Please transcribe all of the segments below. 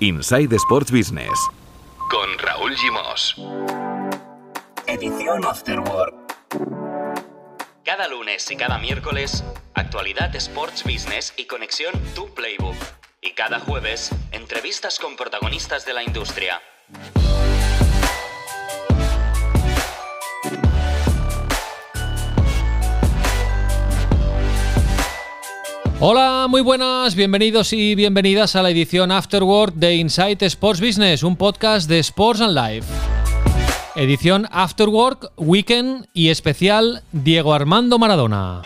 Inside Sports Business. Con Raúl Gimos. Edición Afterwork. Cada lunes y cada miércoles, actualidad Sports Business y conexión Tu Playbook. Y cada jueves, entrevistas con protagonistas de la industria. Hola, muy buenas, bienvenidos y bienvenidas a la edición Afterword de Insight Sports Business, un podcast de Sports and Life. Edición Afterwork, Weekend y especial Diego Armando Maradona.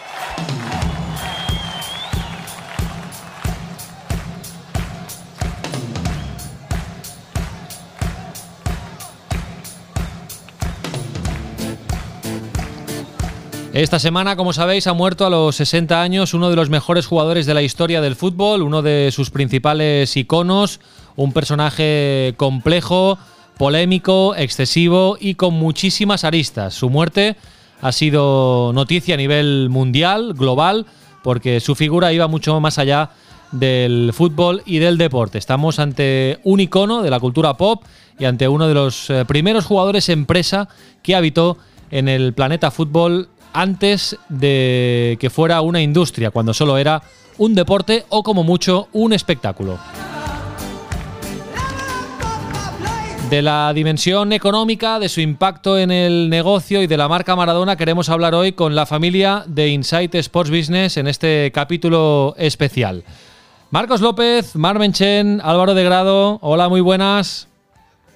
Esta semana, como sabéis, ha muerto a los 60 años uno de los mejores jugadores de la historia del fútbol, uno de sus principales iconos, un personaje complejo, polémico, excesivo y con muchísimas aristas. Su muerte ha sido noticia a nivel mundial, global, porque su figura iba mucho más allá del fútbol y del deporte. Estamos ante un icono de la cultura pop y ante uno de los eh, primeros jugadores empresa que habitó en el planeta fútbol antes de que fuera una industria, cuando solo era un deporte o como mucho un espectáculo. De la dimensión económica, de su impacto en el negocio y de la marca Maradona queremos hablar hoy con la familia de Insight Sports Business en este capítulo especial. Marcos López, Marmen Chen, Álvaro de Grado, hola, muy buenas.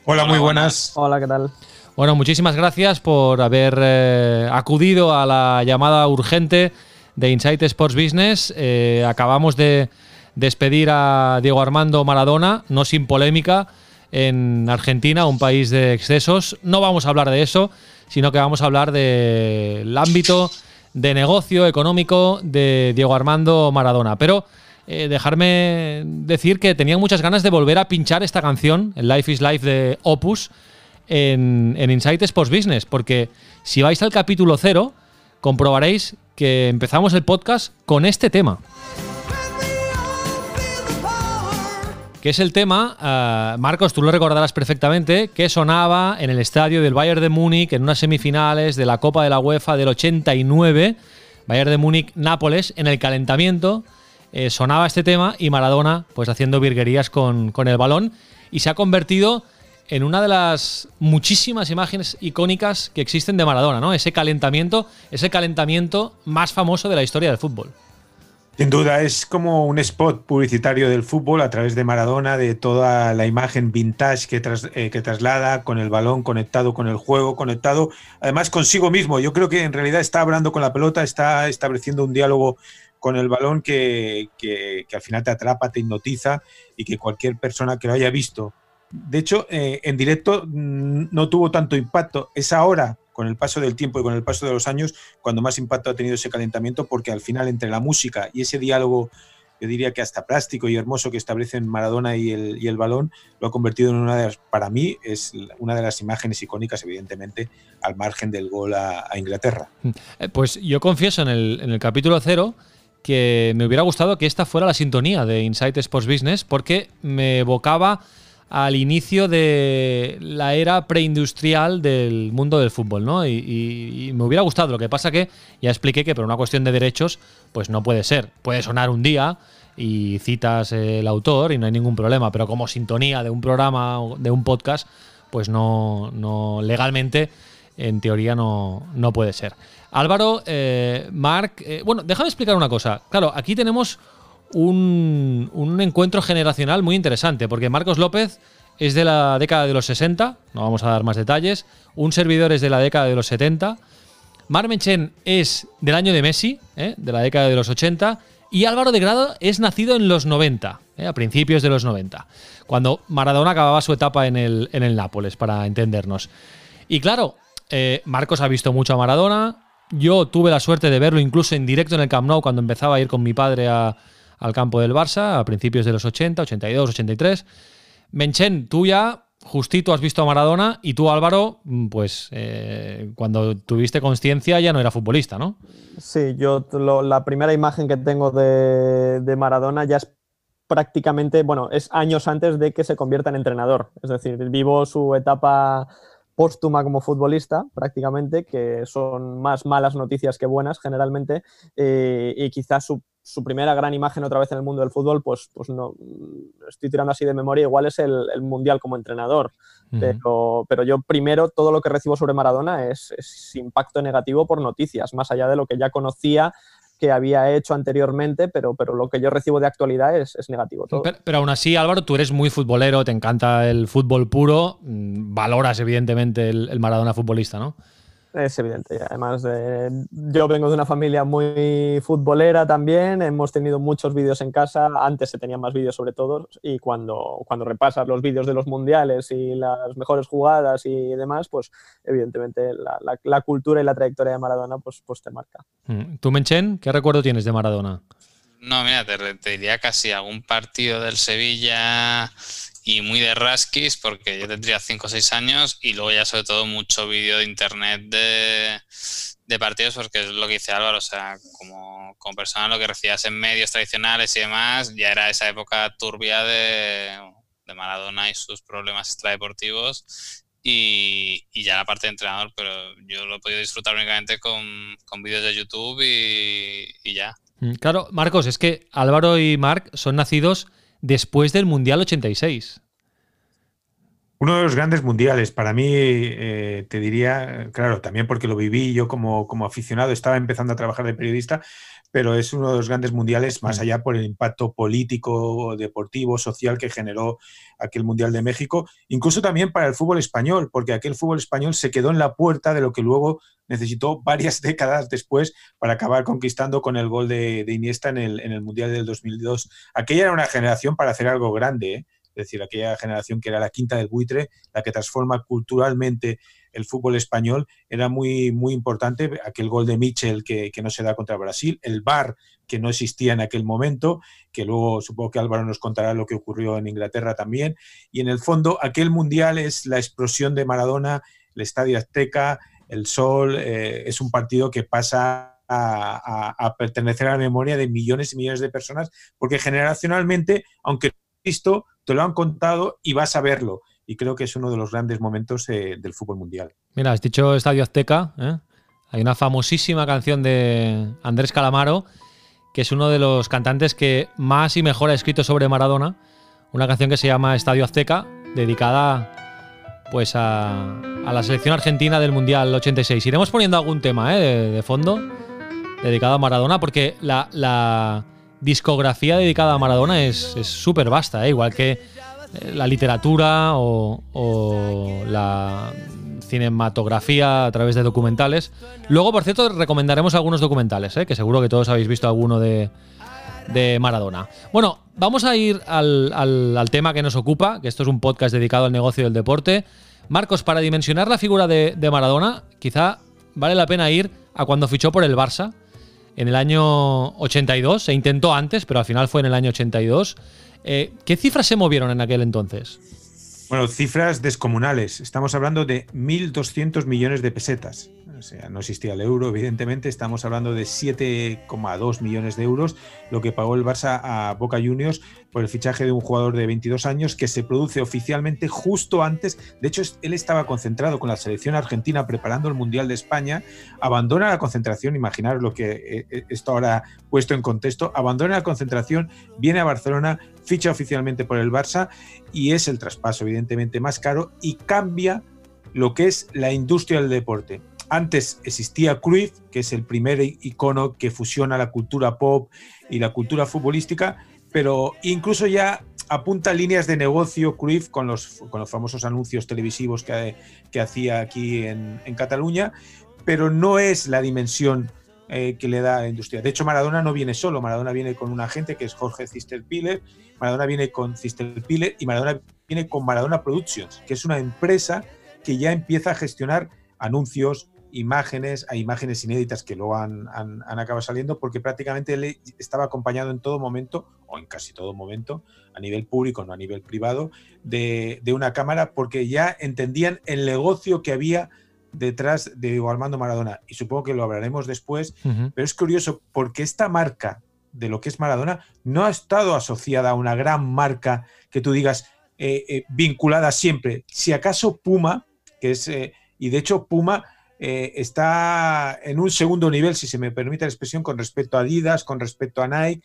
Hola, muy buenas. Hola, ¿qué tal? Bueno, muchísimas gracias por haber eh, acudido a la llamada urgente de Insight Sports Business. Eh, acabamos de despedir a Diego Armando Maradona, no sin polémica, en Argentina, un país de excesos. No vamos a hablar de eso, sino que vamos a hablar del ámbito de negocio económico de Diego Armando Maradona. Pero eh, dejarme decir que tenía muchas ganas de volver a pinchar esta canción, el Life is Life de Opus en, en Insight Sports Business, porque si vais al capítulo cero, comprobaréis que empezamos el podcast con este tema. Que es el tema, uh, Marcos, tú lo recordarás perfectamente, que sonaba en el estadio del Bayern de Múnich en unas semifinales de la Copa de la UEFA del 89, Bayern de Múnich-Nápoles, en el calentamiento. Eh, sonaba este tema y Maradona, pues haciendo virguerías con, con el balón, y se ha convertido en una de las muchísimas imágenes icónicas que existen de Maradona, ¿no? Ese calentamiento, ese calentamiento más famoso de la historia del fútbol. Sin duda, es como un spot publicitario del fútbol a través de Maradona, de toda la imagen vintage que, eh, traslada con el balón conectado con el juego, conectado además consigo mismo. Yo creo que en realidad está hablando con la pelota, está estableciendo un diálogo con el balón que, que al final te atrapa, te hipnotiza y que cualquier persona que lo haya visto de hecho, eh, en directo mm, no tuvo tanto impacto. Es ahora, con el paso del tiempo y con el paso de los años, cuando más impacto ha tenido ese calentamiento, porque al final entre la música y ese diálogo, yo diría que hasta plástico y hermoso que establecen Maradona y el, balón, lo ha convertido en una de las, para mí, es una de las imágenes icónicas, evidentemente, al margen del gol a, Inglaterra. Eh, Pues yo confieso en el, en el capítulo cero que me hubiera gustado que esta fuera la sintonía de Insight Sports Business, porque me evocaba al inicio de la era preindustrial del mundo del fútbol, ¿no? Y, me hubiera gustado. Lo que pasa que ya expliqué que por una cuestión de derechos, pues no puede ser. Puede sonar un día y citas el autor y no hay ningún problema, pero como sintonía de un programa de un podcast, pues no, no legalmente, en teoría no, no puede ser. Álvaro, eh, Marc, eh, bueno, déjame explicar una cosa. Claro, aquí tenemos un, un, encuentro generacional muy interesante, porque Marcos López es de la década de los 60, no vamos a dar más detalles, un servidor es de la década de los 70, Marmenchen es del año de Messi, ¿eh? de la década de los 80, y Álvaro de Grado es nacido en los 90, ¿eh? a principios de los 90, cuando Maradona acababa su etapa en el, en el Nápoles, para entendernos. Y claro, eh, Marcos ha visto mucho a Maradona, yo tuve la suerte de verlo incluso en directo en el Camp Nou cuando empezaba a ir con mi padre a, al campo del Barça a principios de los 80, 82, 83. Menchen, tú ya justito has visto a Maradona y tú Álvaro, pues eh, cuando tuviste conciencia ya no era futbolista, ¿no? Sí, yo la primera imagen que tengo de, de, Maradona ya es prácticamente, bueno, es años antes de que se convierta en entrenador. Es decir, vivo su etapa póstuma como futbolista, prácticamente, que son más malas noticias que buenas generalmente, eh, y quizás su, primera gran imagen otra vez en el mundo del fútbol, pues, pues no, estoy tirando así de memoria, igual es el, Mundial como entrenador, pero, pero, yo primero todo lo que recibo sobre Maradona es, es impacto negativo por noticias, más allá de lo que ya conocía que había hecho anteriormente, pero, pero lo que yo recibo de actualidad es, negativo. Todo. Pero, aún así, Álvaro, tú eres muy futbolero, te encanta el fútbol puro, mm, valoras evidentemente el Maradona futbolista, ¿no? Es evidente. Además, eh, yo vengo de una familia muy futbolera también. Hemos tenido muchos vídeos en casa. Antes se tenían más vídeos sobre todo. Y cuando, cuando repasas los vídeos de los mundiales y las mejores jugadas y demás, pues evidentemente la, cultura y la trayectoria de Maradona pues, pues te marca. Mm. ¿Tú, Menchen, qué recuerdo tienes de Maradona? No, mira, te diría casi algún partido del Sevilla y muy de Raskis porque yo tendría 5 o 6 años y luego ya sobre todo mucho vídeo de internet de, de, partidos porque es lo que dice Álvaro, o sea, como, como persona lo que recibías en medios tradicionales y demás, ya era esa época turbia de, de Maradona y sus problemas extradeportivos y, y, ya la parte de entrenador, pero yo lo he podido disfrutar únicamente con, con vídeos de YouTube y, y ya. Mm, claro, Marcos, es que Álvaro y Marc son nacidos después del Mundial 86. Uno de los grandes mundiales, para mí, eh, te diría, claro, también porque lo viví yo como, como aficionado, estaba empezando a trabajar de periodista, pero es uno de los grandes mundiales, más mm. allá por el impacto político, deportivo, social que generó aquel Mundial de México, incluso también para el fútbol español, porque aquel fútbol español se quedó en la puerta de lo que luego necesitó varias décadas después para acabar conquistando con el gol de, Iniesta en el, en el, Mundial del 2002. Aquella era una generación para hacer algo grande, ¿eh? Es decir, aquella generación que era la quinta del buitre, la que transforma culturalmente el fútbol español, era muy, muy importante. Aquel gol de Mitchell que, no se da contra Brasil, el VAR que no existía en aquel momento, que luego supongo que Álvaro nos contará lo que ocurrió en Inglaterra también. Y en el fondo, aquel mundial es la explosión de Maradona, el Estadio Azteca, el Sol, eh, es un partido que pasa a, pertenecer a la memoria de millones y millones de personas, porque generacionalmente, aunque visto, te lo han contado y vas a verlo. Y creo que es uno de los grandes momentos eh, del fútbol mundial. Mira, has dicho Estadio Azteca. ¿eh? Hay una famosísima canción de Andrés Calamaro, que es uno de los cantantes que más y mejor ha escrito sobre Maradona. Una canción que se llama Estadio Azteca, dedicada pues a, la selección argentina del Mundial 86. Iremos poniendo algún tema ¿eh? de, fondo dedicado a Maradona, porque la discografía dedicada a Maradona es súper vasta, ¿eh? igual que eh, la literatura o, la cinematografía a través de documentales. Luego, por cierto, recomendaremos algunos documentales, ¿eh? que seguro que todos habéis visto alguno de, Maradona. Bueno, vamos a ir al, tema que nos ocupa, que esto es un podcast dedicado al negocio del deporte. Marcos, para dimensionar la figura de, de Maradona, quizá vale la pena ir a cuando fichó por el Barça en el año 82. Se intentó antes, pero al final fue en el año 82. Eh, ¿Qué cifras se movieron en aquel entonces? Bueno, cifras descomunales. Estamos hablando de 1.200 millones de pesetas. O sea, no existía el euro, evidentemente. Estamos hablando de 7,2 millones de euros, lo que pagó el Barça a Boca Juniors por el fichaje de un jugador de 22 años que se produce oficialmente justo antes. De hecho, él estaba concentrado con la selección argentina preparando el Mundial de España. Abandona la concentración, imaginaros lo que eh, eh, esto ahora puesto en contexto. Abandona la concentración, viene a Barcelona, ficha oficialmente por el Barça y es el traspaso, evidentemente, más caro y cambia lo que es la industria del deporte. Antes existía Cruyff, que es el primer icono que fusiona la cultura pop y la cultura futbolística, pero incluso ya apunta líneas de negocio Cruyff con los, famosos anuncios televisivos que, hacía aquí en, Cataluña, pero no es la dimensión eh, que le da la industria. De hecho, Maradona no viene solo, Maradona viene con un agente que es Jorge Cisterpiller, Maradona viene con Cisterpiller y Maradona viene con Maradona Productions, que es una empresa que ya empieza a gestionar anuncios, imágenes, a imágenes inéditas que luego han, acabado saliendo, porque prácticamente él estaba acompañado en todo momento, o en casi todo momento, a nivel público, no a nivel privado, de, una cámara, porque ya entendían el negocio que había detrás de Diego Armando Maradona. Y supongo que lo hablaremos después, pero es curioso porque esta marca de lo que es Maradona, no ha estado asociada a una gran marca que tú digas eh, eh, vinculada siempre. Si acaso Puma, que es, eh, y de hecho Puma está en un segundo nivel, si se me permite la expresión, con respecto a Adidas, con respecto a Nike.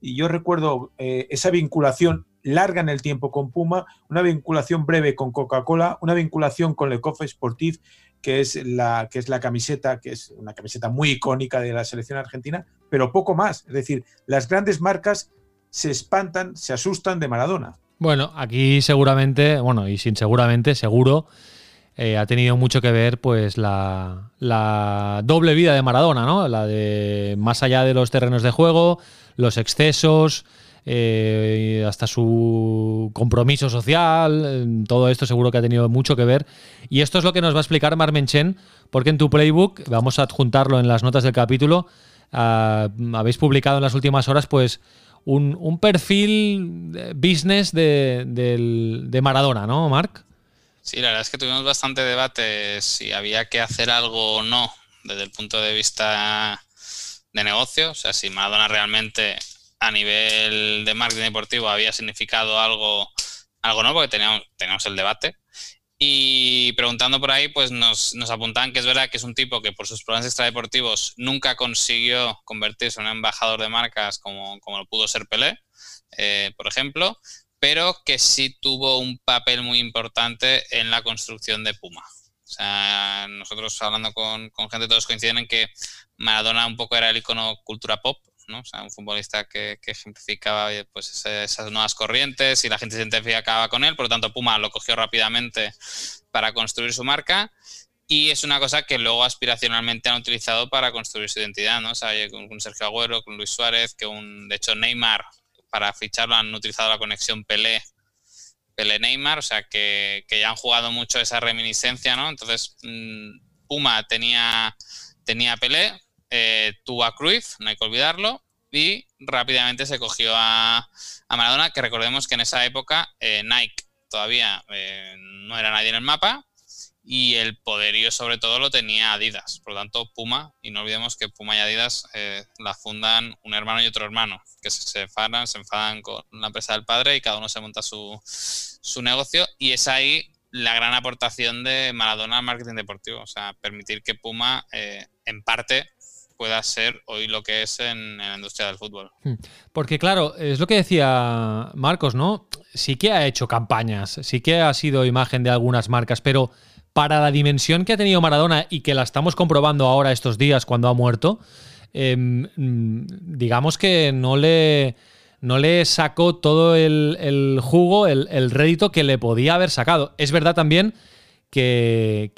Y yo recuerdo esa vinculación larga en el tiempo con Puma, una vinculación breve con Coca-Cola, una vinculación con Le Coffre Sportif, que es, la, que es la camiseta, que es una camiseta muy icónica de la selección argentina, pero poco más. Es decir, las grandes marcas se espantan, se asustan de Maradona. Bueno, aquí seguramente, bueno, y sin seguramente, seguro, eh, ha tenido mucho que ver pues la, doble vida de Maradona, ¿no? La de más allá de los terrenos de juego, los excesos, eh, hasta su compromiso social, eh, todo esto seguro que ha tenido mucho que ver. Y esto es lo que nos va a explicar Marmenchen, porque en tu playbook, vamos a adjuntarlo en las notas del capítulo, ah, habéis publicado en las últimas horas pues un, perfil business de, Maradona, ¿no, Marc? Sí, la verdad es que tuvimos bastante debate si había que hacer algo o no desde el punto de vista de negocio, o sea, si Maradona realmente a nivel de marketing deportivo había significado algo, algo no, porque teníamos, teníamos el debate. Y preguntando por ahí, pues nos, nos, apuntaban que es verdad que es un tipo que por sus problemas extradeportivos nunca consiguió convertirse en un embajador de marcas como, como lo pudo ser Pelé, eh, por ejemplo, pero que sí tuvo un papel muy importante en la construcción de Puma. O sea, nosotros hablando con, con gente, todos coinciden en que Maradona un poco era el icono cultura pop o sea, un futbolista que, ejemplificaba pues, esas nuevas corrientes y la gente se identificaba con él, por lo tanto Puma lo cogió rápidamente para construir su marca y es una cosa que luego aspiracionalmente han utilizado para construir su identidad, ¿no? O sea, con, Sergio Agüero, con Luis Suárez, que un, de hecho Neymar para ficharlo han utilizado la conexión Pelé Pelé Neymar, o sea que, ya han jugado mucho esa reminiscencia, ¿no? Entonces, mm, Puma tenía, tenía Pelé, eh, tuvo a Cruyff, no hay que olvidarlo, y rápidamente se cogió a, Maradona, que recordemos que en esa época eh, Nike todavía eh, no era nadie en el mapa y el poderío sobre todo lo tenía Adidas, por lo tanto Puma, y no olvidemos que Puma y Adidas la fundan un hermano y otro hermano, que se separan, se enfadan con la empresa del padre y cada uno se monta su, su negocio y es ahí la gran aportación de Maradona al marketing deportivo, o sea, permitir que Puma en parte pueda ser hoy lo que es en, la industria del fútbol. Hmm. Porque claro, es lo que decía Marcos, ¿no? Sí que ha hecho campañas, sí que ha sido imagen de algunas marcas, pero para la dimensión que ha tenido Maradona y que la estamos comprobando ahora estos días cuando ha muerto, em, mm, digamos que no le, no le sacó todo el, jugo, el, rédito que le podía haber sacado. Es verdad también que,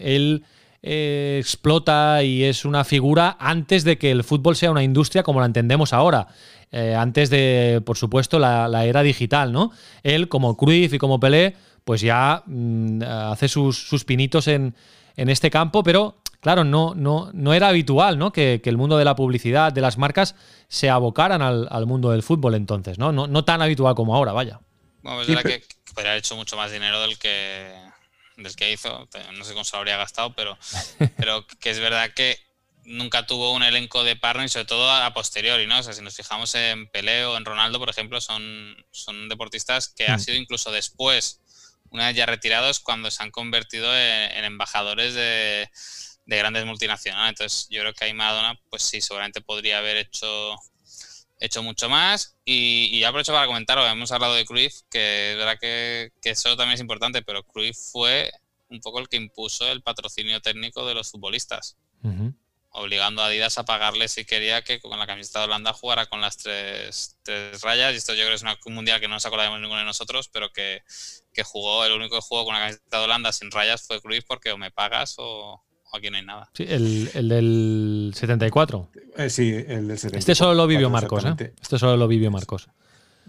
él eh, explota y es una figura antes de que el fútbol sea una industria como la entendemos ahora. Eh, antes de, por supuesto, la, era digital, ¿no? Él, como Cruyff y como Pelé, pues ya mm, hace sus, pinitos en, este campo, pero claro, no, no, no era habitual ¿no? Que, el mundo de la publicidad, de las marcas, se abocaran al, mundo del fútbol entonces, ¿no? No, tan habitual como ahora, vaya. Bueno, es verdad que podría haber hecho mucho más dinero del que del que hizo, no sé cómo se lo habría gastado, pero, pero que es verdad que nunca tuvo un elenco de partners, sobre todo a posteriori, ¿no? O sea, si nos fijamos en Pelé o en Ronaldo, por ejemplo, son, son deportistas que ha mm. sido incluso después, una vez ya retirados, cuando se han convertido en, embajadores de, de, grandes multinacionales. Entonces, yo creo que ahí Madonna, pues sí, seguramente podría haber hecho mucho más. Y, aprovecho para comentar, hemos hablado de Cruyff, que es verdad que, eso también es importante, pero Cruyff fue un poco el que impuso el patrocinio técnico de los futbolistas, obligando a Adidas a pagarle si quería que con la camiseta de Holanda jugara con las tres, tres rayas. Y esto yo creo que es una, un mundial que no nos acordaremos ninguno de nosotros, pero que, que jugó, el único que jugó con la camiseta de Holanda sin rayas fue Cruyff porque o me pagas o, aquí no hay nada. Sí, el, el del 74. Eh, sí, el del 74. Este solo lo vivió Marcos, ¿eh? Este solo lo vivió Marcos.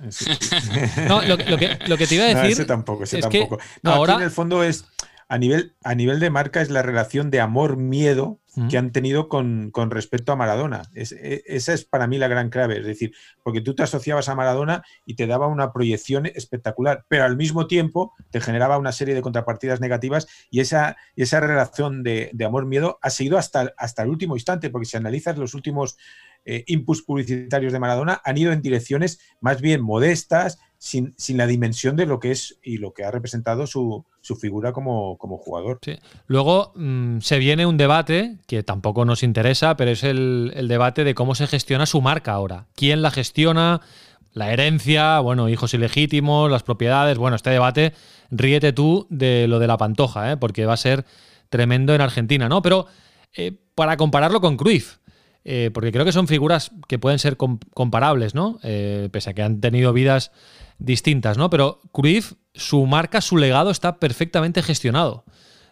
Eh, no, lo, que, lo, que, te iba a decir. ese tampoco, ese tampoco. no, ahora... Aquí en el fondo es a nivel, a nivel de marca es la relación de amor-miedo que han tenido con, respecto a Maradona. E, esa es para mí la gran clave, es decir, porque tú te asociabas a Maradona y te daba una proyección espectacular, pero al mismo tiempo te generaba una serie de contrapartidas negativas y esa, esa relación de, amor-miedo ha seguido hasta, hasta el último instante, porque si analizas los últimos eh, inputs publicitarios de Maradona han ido en direcciones más bien modestas, sin, la dimensión de lo que es y lo que ha representado su, figura como, jugador. Luego mm, se viene un debate que tampoco nos interesa, pero es el, el debate de cómo se gestiona su marca ahora. ¿Quién la gestiona? La herencia, bueno, hijos ilegítimos, las propiedades. Bueno, este debate, ríete tú de lo de la pantoja, ¿eh? porque va a ser tremendo en Argentina, ¿no? Pero eh, para compararlo con Cruyff, eh, porque creo que son figuras que pueden ser comparables, ¿no? pese a que han tenido vidas distintas, ¿no? Pero Cruyff, su marca, su legado está perfectamente gestionado.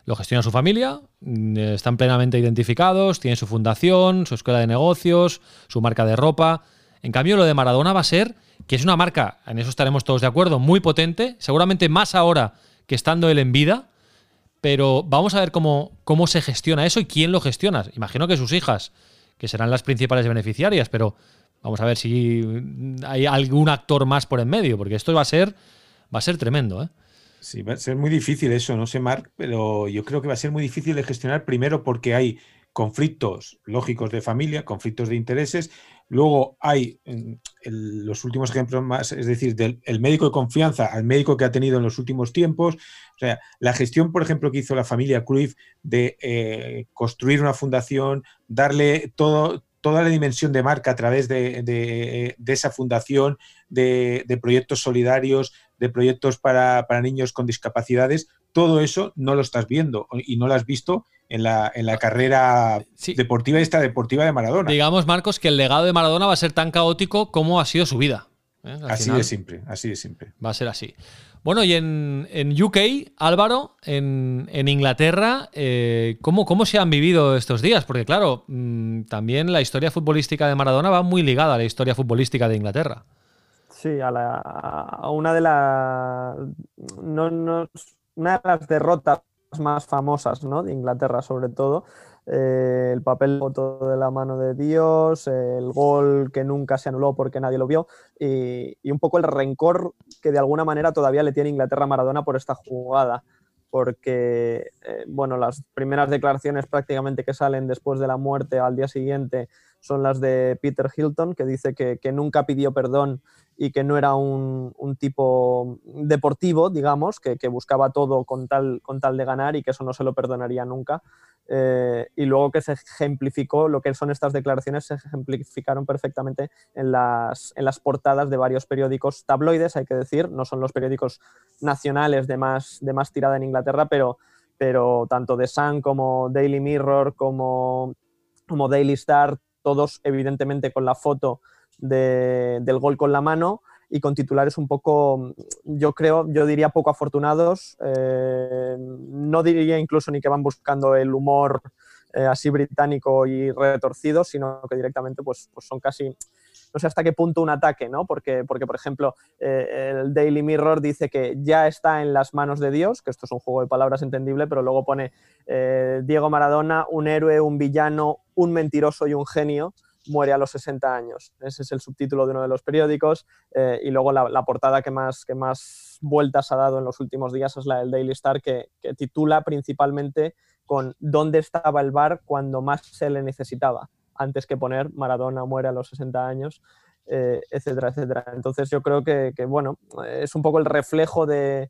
Lo gestiona su familia, mm, están plenamente identificados, tiene su fundación, su escuela de negocios, su marca de ropa. En cambio, lo de Maradona va a ser que es una marca, en eso estaremos todos de acuerdo, muy potente, seguramente más ahora que estando él en vida, pero vamos a ver cómo, cómo se gestiona eso y quién lo gestiona. Imagino que sus hijas, que serán las principales beneficiarias, pero vamos a ver si hay algún actor más por en medio, porque esto va a ser, va a ser tremendo. ¿eh? Sí, va a ser muy difícil eso, no sé, Marc, pero yo creo que va a ser muy difícil de gestionar primero porque hay conflictos lógicos de familia, conflictos de intereses. Luego hay los últimos ejemplos más, es decir, del el médico de confianza al médico que ha tenido en los últimos tiempos. O sea, la gestión, por ejemplo, que hizo la familia Cruyff de eh, construir una fundación, darle todo, toda la dimensión de marca a través de, esa fundación, de, proyectos solidarios, de proyectos para, niños con discapacidades, todo eso no lo estás viendo y no lo has visto en la, en la carrera deportiva esta deportiva de Maradona. Digamos, Marcos, que el legado de Maradona va a ser tan caótico como ha sido su vida. ¿eh? Así de simple, así de simple. Va a ser así. Bueno, y en, UK, Álvaro, en, Inglaterra, eh, ¿cómo, se han vivido estos días? Porque claro, mm, también la historia futbolística de Maradona va muy ligada a la historia futbolística de Inglaterra. Sí, a, una de las una de las derrotas más famosas ¿no? de Inglaterra sobre todo eh, el papel foto de la mano de Dios, el gol que nunca se anuló porque nadie lo vio y, un poco el rencor que de alguna manera todavía le tiene Inglaterra a Maradona por esta jugada. Porque, eh, bueno, las primeras declaraciones prácticamente que salen después de la muerte al día siguiente son las de Peter Hilton, que dice que, nunca pidió perdón y que no era un, tipo deportivo, digamos, que, que, buscaba todo con tal, con tal de ganar y que eso no se lo perdonaría nunca. Eh, y luego que se ejemplificó, lo que son estas declaraciones se ejemplificaron perfectamente en las, en las portadas de varios periódicos tabloides, hay que decir, no son los periódicos nacionales de más, de más tirada en Inglaterra, pero, pero tanto The Sun como Daily Mirror como, como Daily Star, todos evidentemente con la foto del gol con la mano y con titulares un poco, yo creo, yo diría poco afortunados. Eh, no diría incluso ni que van buscando el humor eh, así británico y retorcido, sino que directamente pues, pues son casi, no sé hasta qué punto un ataque, ¿no? Porque, porque por ejemplo, eh, el Daily Mirror dice que ya está en las manos de Dios, que esto es un juego de palabras entendible, pero luego pone Diego Maradona, un héroe, un villano, un mentiroso y un genio muere a los 60 años. Ese es el subtítulo de uno de los periódicos. Eh, y luego la, portada que más, que más vueltas ha dado en los últimos días es la del Daily Star, que, titula principalmente con ¿Dónde estaba el bar cuando más se le necesitaba? Antes que poner Maradona muere a los 60 años, eh, etcétera, etcétera. Entonces yo creo que, bueno, es un poco el reflejo de,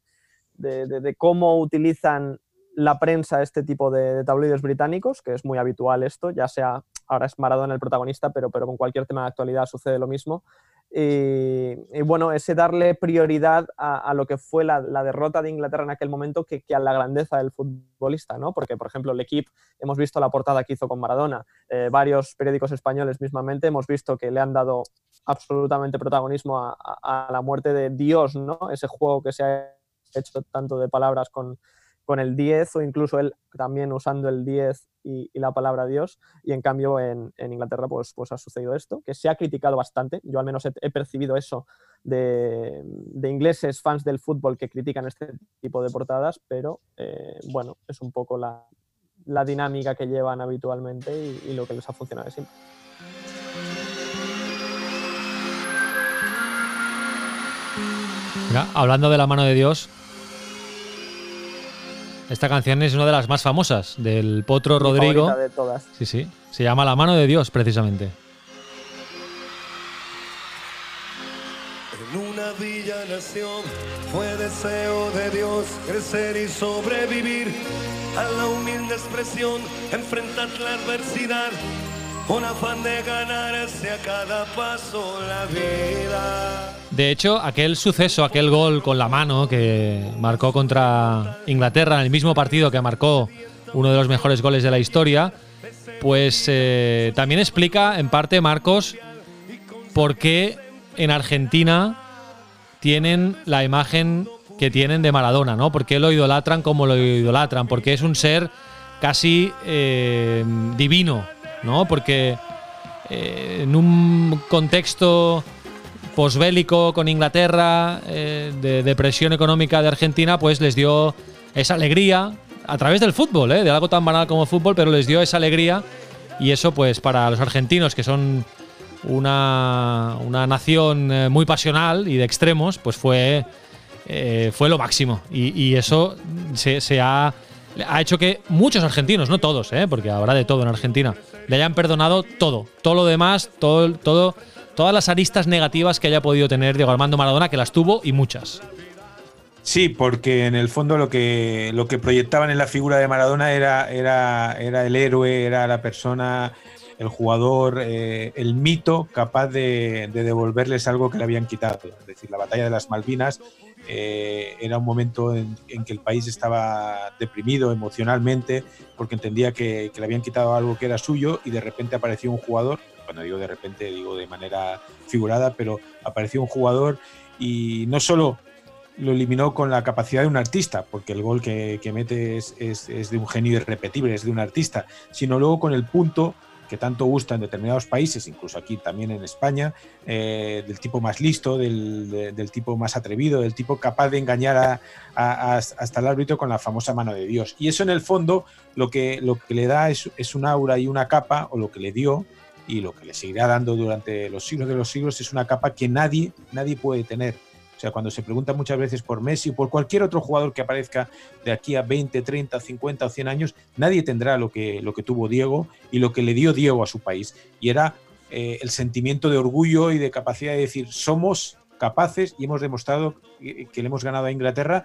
de cómo utilizan la prensa este tipo de, tabloides británicos, que es muy habitual esto, ya sea, ahora es Maradona el protagonista, pero, pero con cualquier tema de actualidad sucede lo mismo. Y, bueno, ese darle prioridad a, lo que fue la, derrota de Inglaterra en aquel momento que, a la grandeza del futbolista, ¿no? Porque, por ejemplo, el equipo, hemos visto la portada que hizo con Maradona, eh, varios periódicos españoles mismamente hemos visto que le han dado absolutamente protagonismo a la muerte de Dios, ¿no? Ese juego que se ha hecho tanto de palabras con, con el 10 o incluso él también usando el 10 y, la palabra Dios. Y en cambio en, Inglaterra pues, pues ha sucedido esto, que se ha criticado bastante. Yo al menos he, percibido eso de, ingleses, fans del fútbol que critican este tipo de portadas, pero eh, bueno, es un poco la, dinámica que llevan habitualmente y, lo que les ha funcionado siempre. hablando de la mano de Dios, esta canción es una de las más famosas del Potro Mi Rodrigo. De todas. Sí, sí. Se llama La mano de Dios, precisamente. En una villa nación fue deseo de Dios crecer y sobrevivir a la humilde expresión, enfrentar la adversidad, con afán de ganarse a cada paso la vida. De hecho, aquel suceso, aquel gol con la mano que marcó contra Inglaterra en el mismo partido que marcó uno de los mejores goles de la historia, pues eh, también explica en parte, Marcos, por qué en Argentina tienen la imagen que tienen de Maradona, ¿no? ¿Por qué lo idolatran como lo idolatran? Porque es un ser casi eh, divino, ¿no? Porque eh, en un contexto posbélico con Inglaterra, eh, de depresión económica de Argentina, pues les dio esa alegría a través del fútbol, ¿eh? de algo tan banal como fútbol, pero les dio esa alegría y eso pues para los argentinos que son una, una nación eh, muy pasional y de extremos, pues fue, fue lo máximo. Y, eso se, se ha, ha, hecho que muchos argentinos, no todos, porque habrá de todo en Argentina, le hayan perdonado todo. Todo lo demás, todo, todo, todas las aristas negativas que haya podido tener Diego Armando Maradona, que las tuvo y muchas. Sí, porque en el fondo lo que, lo que proyectaban en la figura de Maradona era, era, era el héroe, era la persona, el jugador, eh, el mito capaz de, de, devolverles algo que le habían quitado. Es decir, la batalla de las Malvinas eh, era un momento en, que el país estaba deprimido emocionalmente porque entendía que, le habían quitado algo que era suyo y de repente apareció un jugador, cuando digo de repente digo de manera figurada, pero apareció un jugador y no solo lo eliminó con la capacidad de un artista, porque el gol que, mete es, es, de un genio irrepetible, es de un artista, sino luego con el punto que tanto gusta en determinados países, incluso aquí también en España, eh, del tipo más listo, del, de, del, tipo más atrevido, del tipo capaz de engañar a, hasta el árbitro con la famosa mano de Dios. Y eso en el fondo lo que, lo que le da es un aura y una capa, o lo que le dio, y lo que le seguirá dando durante los siglos de los siglos, es una capa que nadie, nadie puede tener o sea, cuando se pregunta muchas veces por Messi por cualquier otro jugador que aparezca de aquí a 20, 30, 50 o 100 años, nadie tendrá lo que, lo que tuvo Diego y lo que le dio Diego a su país. Y era eh, el sentimiento de orgullo y de capacidad de decir, somos capaces y hemos demostrado que le hemos ganado a Inglaterra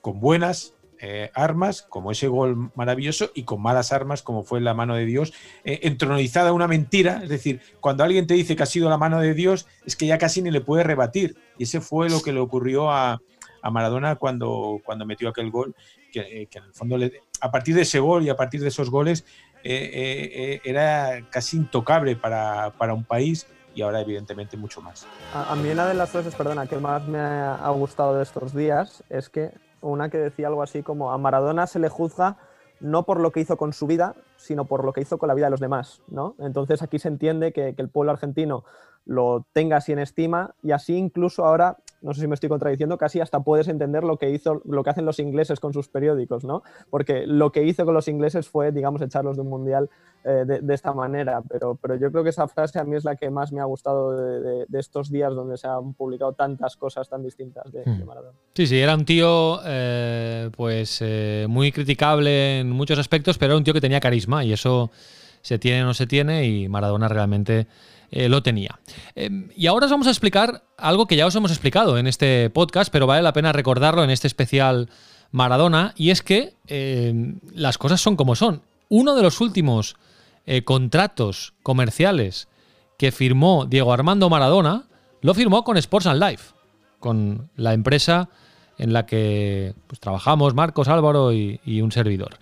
con buenas, eh, armas, como ese gol maravilloso, y con malas armas, como fue la mano de Dios, eh, entronizada una mentira. Es decir, cuando alguien te dice que ha sido la mano de Dios, es que ya casi ni le puede rebatir. Y ese fue lo que le ocurrió a, a Maradona cuando, cuando metió aquel gol, que, eh, en el fondo, a partir de ese gol y a partir de esos goles, era casi intocable para, para un país y ahora evidentemente mucho más. A, a, mí una de las cosas, perdona, que más me ha gustado de estos días es que una que decía algo así como a Maradona se le juzga no por lo que hizo con su vida, sino por lo que hizo con la vida de los demás, ¿no? Entonces aquí se entiende que, que el pueblo argentino lo tenga así en estima y así incluso ahora no sé si me estoy contradiciendo, casi hasta puedes entender lo que hizo, lo que hacen los ingleses con sus periódicos, ¿no? Porque lo que hizo con los ingleses fue, digamos, echarlos de un mundial eh, de, de, esta manera. Pero, pero yo creo que esa frase a mí es la que más me ha gustado de, de, de estos días donde se han publicado tantas cosas tan distintas de, Hmm. Maradona. Sí, sí, era un tío, eh, pues, eh, muy criticable en muchos aspectos, pero era un tío que tenía carisma y eso se tiene o no se tiene y Maradona realmente eh, lo tenía. Eh, y ahora os vamos a explicar algo que ya os hemos explicado en este podcast, pero vale la pena recordarlo en este especial Maradona, y es que eh, las cosas son como son. Uno de los últimos eh, contratos comerciales que firmó Diego Armando Maradona lo firmó con Sports and Life, con la empresa en la que pues, trabajamos Marcos, Álvaro y, y un servidor.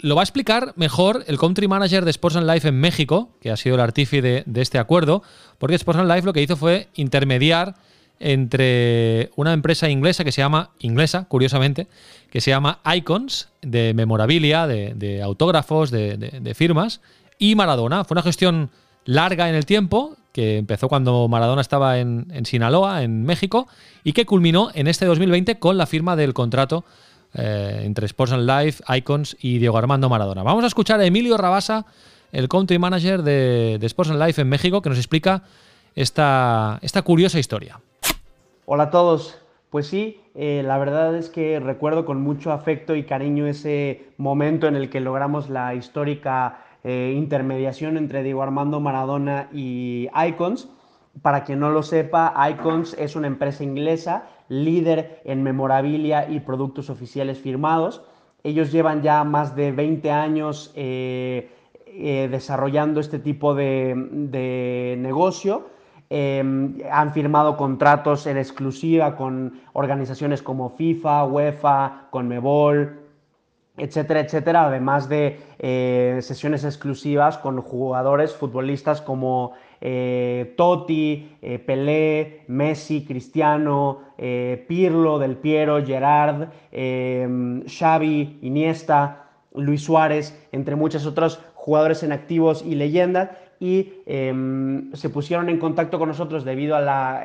Lo va a explicar mejor el country manager de Sports and Life en México, que ha sido el artífice de, este acuerdo, porque Sports and Life lo que hizo fue intermediar entre una empresa inglesa que se llama, inglesa, curiosamente, que se llama Icons, de memorabilia, de, autógrafos, de, firmas, y Maradona. Fue una gestión larga en el tiempo, que empezó cuando Maradona estaba en Sinaloa, en México, y que culminó en este 2020 con la firma del contrato eh, entre Sports Life, Icons y Diego Armando Maradona. Vamos a escuchar a Emilio Rabasa, el country manager de, Sports Life en México, que nos explica esta, esta curiosa historia. Hola a todos. Pues sí, eh, la verdad es que recuerdo con mucho afecto y cariño ese momento en el que logramos la histórica eh, intermediación entre Diego Armando Maradona y Icons para quien no lo sepa, Icons es una empresa inglesa, líder en memorabilia y productos oficiales firmados. Ellos llevan ya más de 20 años eh, eh, desarrollando este tipo de, negocio. Em, han firmado contratos en exclusiva con organizaciones como FIFA, UEFA, Conmebol, etcétera, etcétera, además de eh, sesiones exclusivas con jugadores, futbolistas como eh, Totti, eh, Pelé, Messi, Cristiano, Pirlo, Del Piero, Gerard, Xavi, Iniesta, Luis Suárez, entre muchos otros jugadores en activos y leyendas, y em, se pusieron en contacto con nosotros debido a la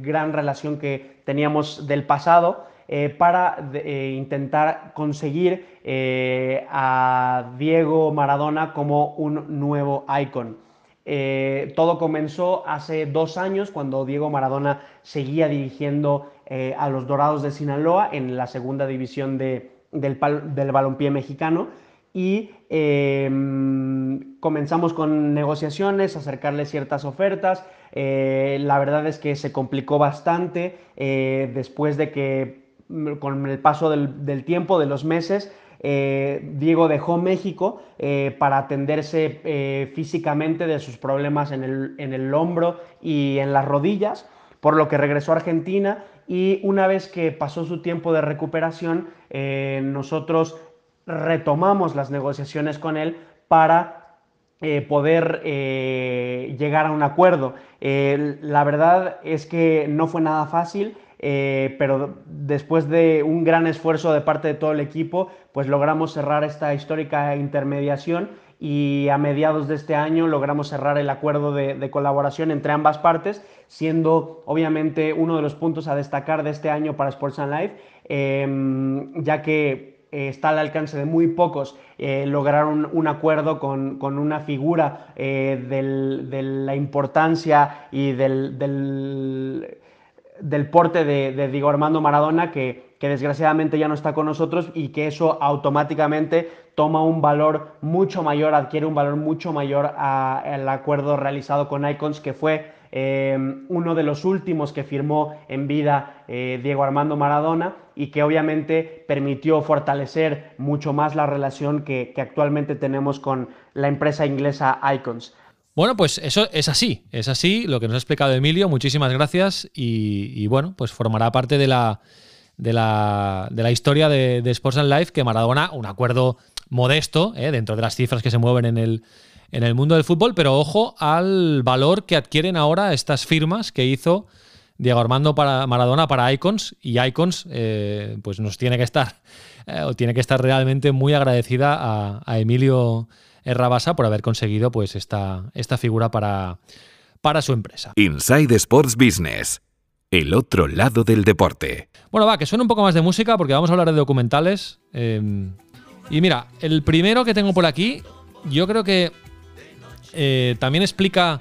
gran relación que teníamos del pasado eh, para eh, intentar conseguir eh, a Diego Maradona como un nuevo icon. Todo comenzó hace dos años cuando Diego Maradona seguía dirigiendo a los Dorados de Sinaloa en la segunda división del, del balompié mexicano y em, comenzamos con negociaciones, acercarle ciertas ofertas. la verdad es que se complicó bastante después de que con el paso del, tiempo, de los meses, eh, Diego dejó México eh, para atenderse eh, físicamente de sus problemas en el, hombro y en las rodillas, por lo que regresó a Argentina y una vez que pasó su tiempo de recuperación, nosotros retomamos las negociaciones con él para poder llegar a un acuerdo. la verdad es que no fue nada fácil. Eh, pero después de un gran esfuerzo de parte de todo el equipo, pues logramos cerrar esta histórica intermediación y a mediados de este año logramos cerrar el acuerdo de, colaboración entre ambas partes, siendo obviamente uno de los puntos a destacar de este año para Sports and Life, em, ya que eh, está al alcance de muy pocos eh, lograr un, acuerdo con, una figura de la importancia y del del porte de, Diego Armando Maradona, que, desgraciadamente ya no está con nosotros y que eso automáticamente toma un valor mucho mayor, adquiere un valor mucho mayor al acuerdo realizado con Icons, que fue eh, uno de los últimos que firmó en vida eh, Diego Armando Maradona y que obviamente permitió fortalecer mucho más la relación que actualmente tenemos con la empresa inglesa Icons. Bueno, pues eso es así, es así lo que nos ha explicado Emilio, muchísimas gracias y, bueno, pues formará parte de la, de la, de la historia de, Sports and Life que Maradona, un acuerdo modesto eh, dentro de las cifras que se mueven en el, en el mundo del fútbol, pero ojo al valor que adquieren ahora estas firmas que hizo Diego Armando para Maradona para Icons y Icons eh, pues nos tiene que estar eh, o tiene que estar realmente muy agradecida a Emilio Rabasa por haber conseguido pues esta, esta figura para, para su empresa. Inside Sports Business. El otro lado del deporte. Bueno, va, que suene un poco más de música porque vamos a hablar de documentales. Em, y mira, el primero que tengo por aquí, yo creo que eh, también explica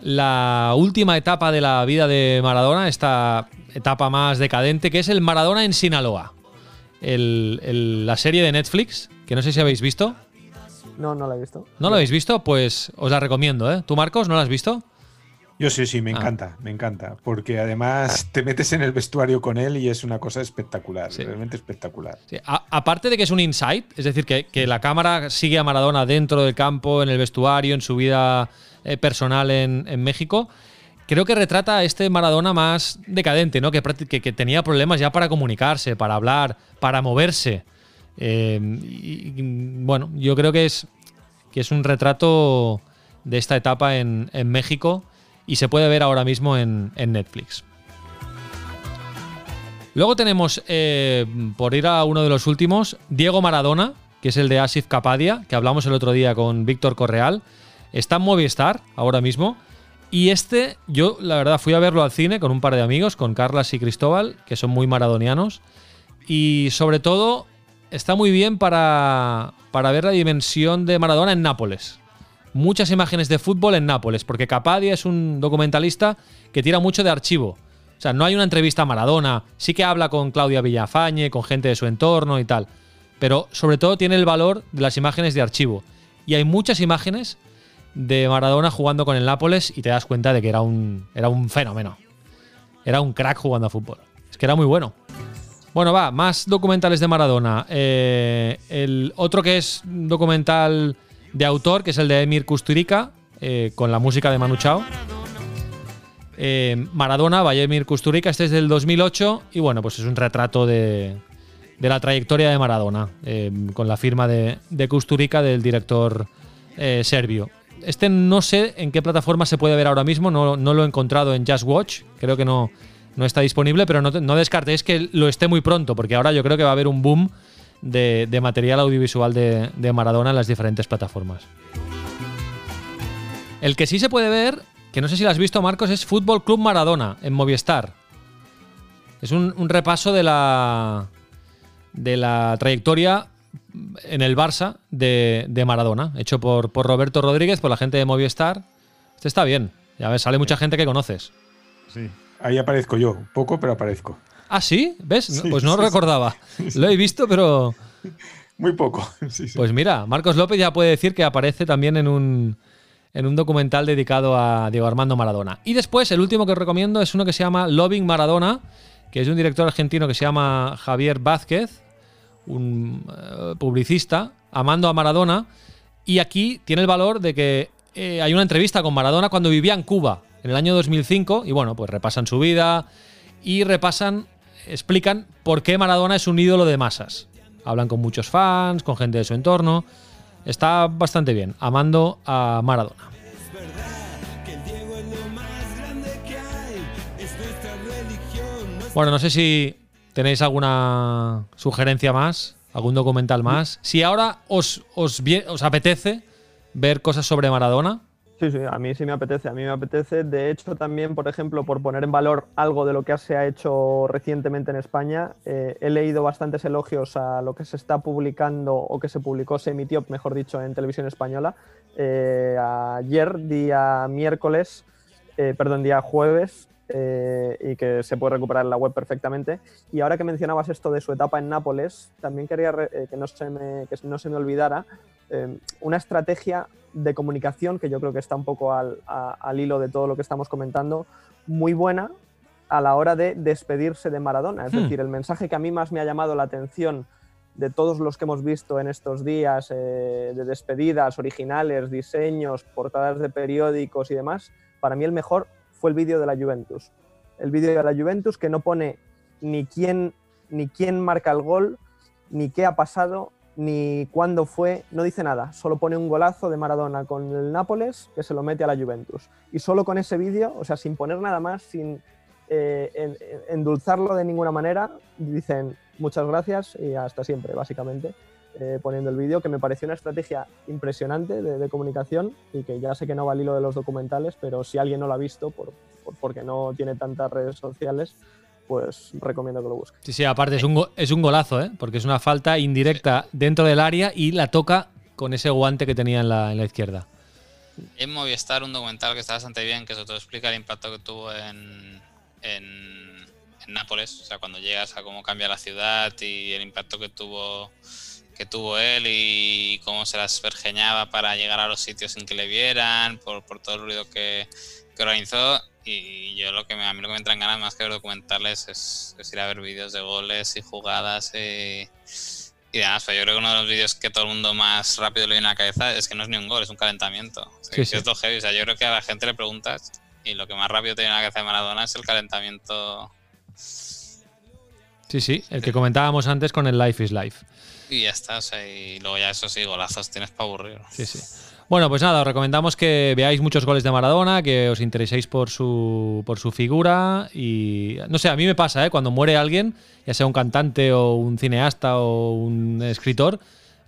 la última etapa de la vida de Maradona, esta etapa más decadente, que es el Maradona en Sinaloa. la serie de Netflix, que no sé si habéis visto. No, no la he visto. ¿No la habéis visto? Pues os la recomiendo, ¿eh? ¿Tú, Marcos, no la has visto? Yo sí, sí, me ah. encanta, me encanta. Porque además te metes en el vestuario con él y es una cosa espectacular, realmente espectacular. aparte de que es un insight, es decir, que, la cámara sigue a Maradona dentro del campo, en el vestuario, en su vida eh, personal en, México, creo que retrata a este Maradona más decadente, ¿no? Que, que, tenía problemas ya para comunicarse, para hablar, para moverse. Eh, bueno, yo creo que es, que es un retrato de esta etapa en, México y se puede ver ahora mismo en, Netflix. Luego tenemos, eh, por ir a uno de los últimos, Diego Maradona, que es el de Asif Kapadia, que hablamos el otro día con Víctor Correal. Está en Movistar ahora mismo. Y este, yo la verdad fui a verlo al cine con un par de amigos, con Carlas y Cristóbal, que son muy maradonianos. Y sobre todo está muy bien para, ver la dimensión de Maradona en Nápoles. Muchas imágenes de fútbol en Nápoles, porque Capadia es un documentalista que tira mucho de archivo. O sea, no hay una entrevista a Maradona, sí que habla con Claudia Villafañe, con gente de su entorno y tal, pero sobre todo tiene el valor de las imágenes de archivo. Y hay muchas imágenes de Maradona jugando con el Nápoles y te das cuenta de que era un, era un fenómeno. Era un crack jugando a fútbol. Es que era muy bueno. Bueno, va, más documentales de Maradona. Eh, el otro que es documental de autor, que es el de Emir Kusturica, eh, con la música de Manu Chao. Eh, Maradona, Emir Kusturica, este es del 2008 y bueno, pues es un retrato de, de la trayectoria de Maradona, eh, con la firma de, de Kusturica del director serbio. Este no sé en qué plataforma se puede ver ahora mismo, no, no lo he encontrado en Just Watch, creo que no, no está disponible, pero no, no descartéis que lo esté muy pronto, porque ahora yo creo que va a haber un boom de, de material audiovisual de, de Maradona en las diferentes plataformas. El que sí se puede ver, que no sé si lo has visto, Marcos, es Fútbol Club Maradona en Movistar. Es un, un repaso de la, de la trayectoria en el Barça de, de Maradona, hecho por, por Roberto Rodríguez, por la gente de Movistar. Este está bien. Ya ves, sale mucha gente que conoces. Sí. Ahí aparezco yo, poco, pero aparezco. Ah, sí, ¿ves? Sí, pues no sí, lo recordaba. Lo he visto, pero. Muy poco. Pues mira, Marcos López ya puede decir que aparece también en un, en un documental dedicado a Diego Armando Maradona. Y después, el último que os recomiendo es uno que se llama Loving Maradona, que es de un director argentino que se llama Javier Vázquez, un eh, publicista, amando a Maradona. Y aquí tiene el valor de que eh, hay una entrevista con Maradona cuando vivía en Cuba, en el año 2005, y bueno, pues repasan su vida y repasan, explican por qué Maradona es un ídolo de masas. Hablan con muchos fans, con gente de su entorno. Está bastante bien, amando a Maradona. Bueno, no sé si tenéis alguna sugerencia más, algún documental más. Si ahora os, os, os apetece ver cosas sobre Maradona, Sí, sí, a mí sí me apetece, a mí me apetece. De hecho, también, por ejemplo, por poner en valor algo de lo que se ha hecho recientemente en España, eh, he leído bastantes elogios a lo que se está publicando o que se publicó, se emitió, mejor dicho, en televisión española. Eh, ayer, día miércoles, eh, perdón, día jueves, eh, y que se puede recuperar en la web perfectamente. Y ahora que mencionabas esto de su etapa en Nápoles, también quería eh, que, no se me, que no se me olvidara eh, una estrategia de comunicación que yo creo que está un poco al, a- al hilo de todo lo que estamos comentando, muy buena a la hora de despedirse de Maradona. Es Hmm. decir, el mensaje que a mí más me ha llamado la atención de todos los que hemos visto en estos días, eh, de despedidas originales, diseños, portadas de periódicos y demás, para mí el mejor fue el vídeo de la Juventus. El vídeo de la Juventus que no pone ni quién, ni quién marca el gol, ni qué ha pasado, ni cuándo fue, no dice nada. Solo pone un golazo de Maradona con el Nápoles que se lo mete a la Juventus. Y solo con ese vídeo, o sea, sin poner nada más, sin eh, en- en- endulzarlo de ninguna manera, dicen muchas gracias y hasta siempre, básicamente. Eh, poniendo el vídeo, que me pareció una estrategia impresionante de, de comunicación y que ya sé que no va al hilo de los documentales, pero si alguien no lo ha visto, por, por- porque no tiene tantas redes sociales, pues recomiendo que lo busque. Sí, sí, aparte es un, go- es un golazo, ¿eh? porque es una falta indirecta dentro del área y la toca con ese guante que tenía en la, en la izquierda. En Movistar un documental que está bastante bien, que sobre todo explica el impacto que tuvo en, en, en Nápoles, o sea, cuando llegas a cómo cambia la ciudad y el impacto que tuvo que tuvo él y cómo se las pergeñaba para llegar a los sitios sin que le vieran, por, por todo el ruido que, que organizó. Y yo lo que me, a mí lo que me entran ganas más que ver documentales es, es ir a ver vídeos de goles y jugadas y, y demás. Pero yo creo que uno de los vídeos que todo el mundo más rápido le viene a la cabeza es que no es ni un gol, es un calentamiento. O sea, Sí, sí. es todo heavy. O sea, yo creo que a la gente le preguntas y lo que más rápido te viene a la cabeza de Maradona es el calentamiento Sí, sí, el que comentábamos antes con el Life is Life. Y ya está. O y luego ya eso sí, golazos tienes para aburrir. Bueno, pues nada, os recomendamos que veáis muchos goles de Maradona, que os intereséis por su, por su figura y no sé, a mí me pasa, ¿eh? cuando muere alguien, ya sea un cantante o un cineasta o un escritor,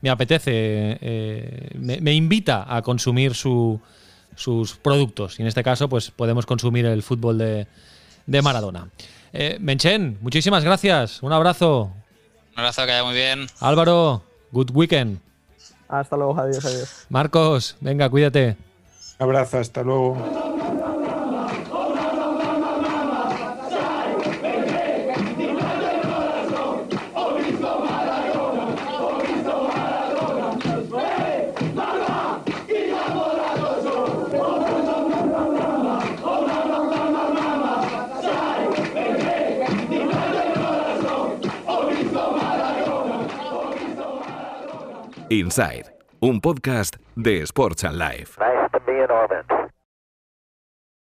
me apetece, eh, me, me invita a consumir su- sus productos y en este caso pues podemos consumir el fútbol de, de Maradona. Eh, Menchen, muchísimas gracias, un abrazo. Un abrazo, que vaya muy bien. Álvaro, good weekend. Hasta luego, adiós, adiós. Marcos, venga, cuídate. Abrazo, hasta luego. Inside, un podcast de Sports and Life.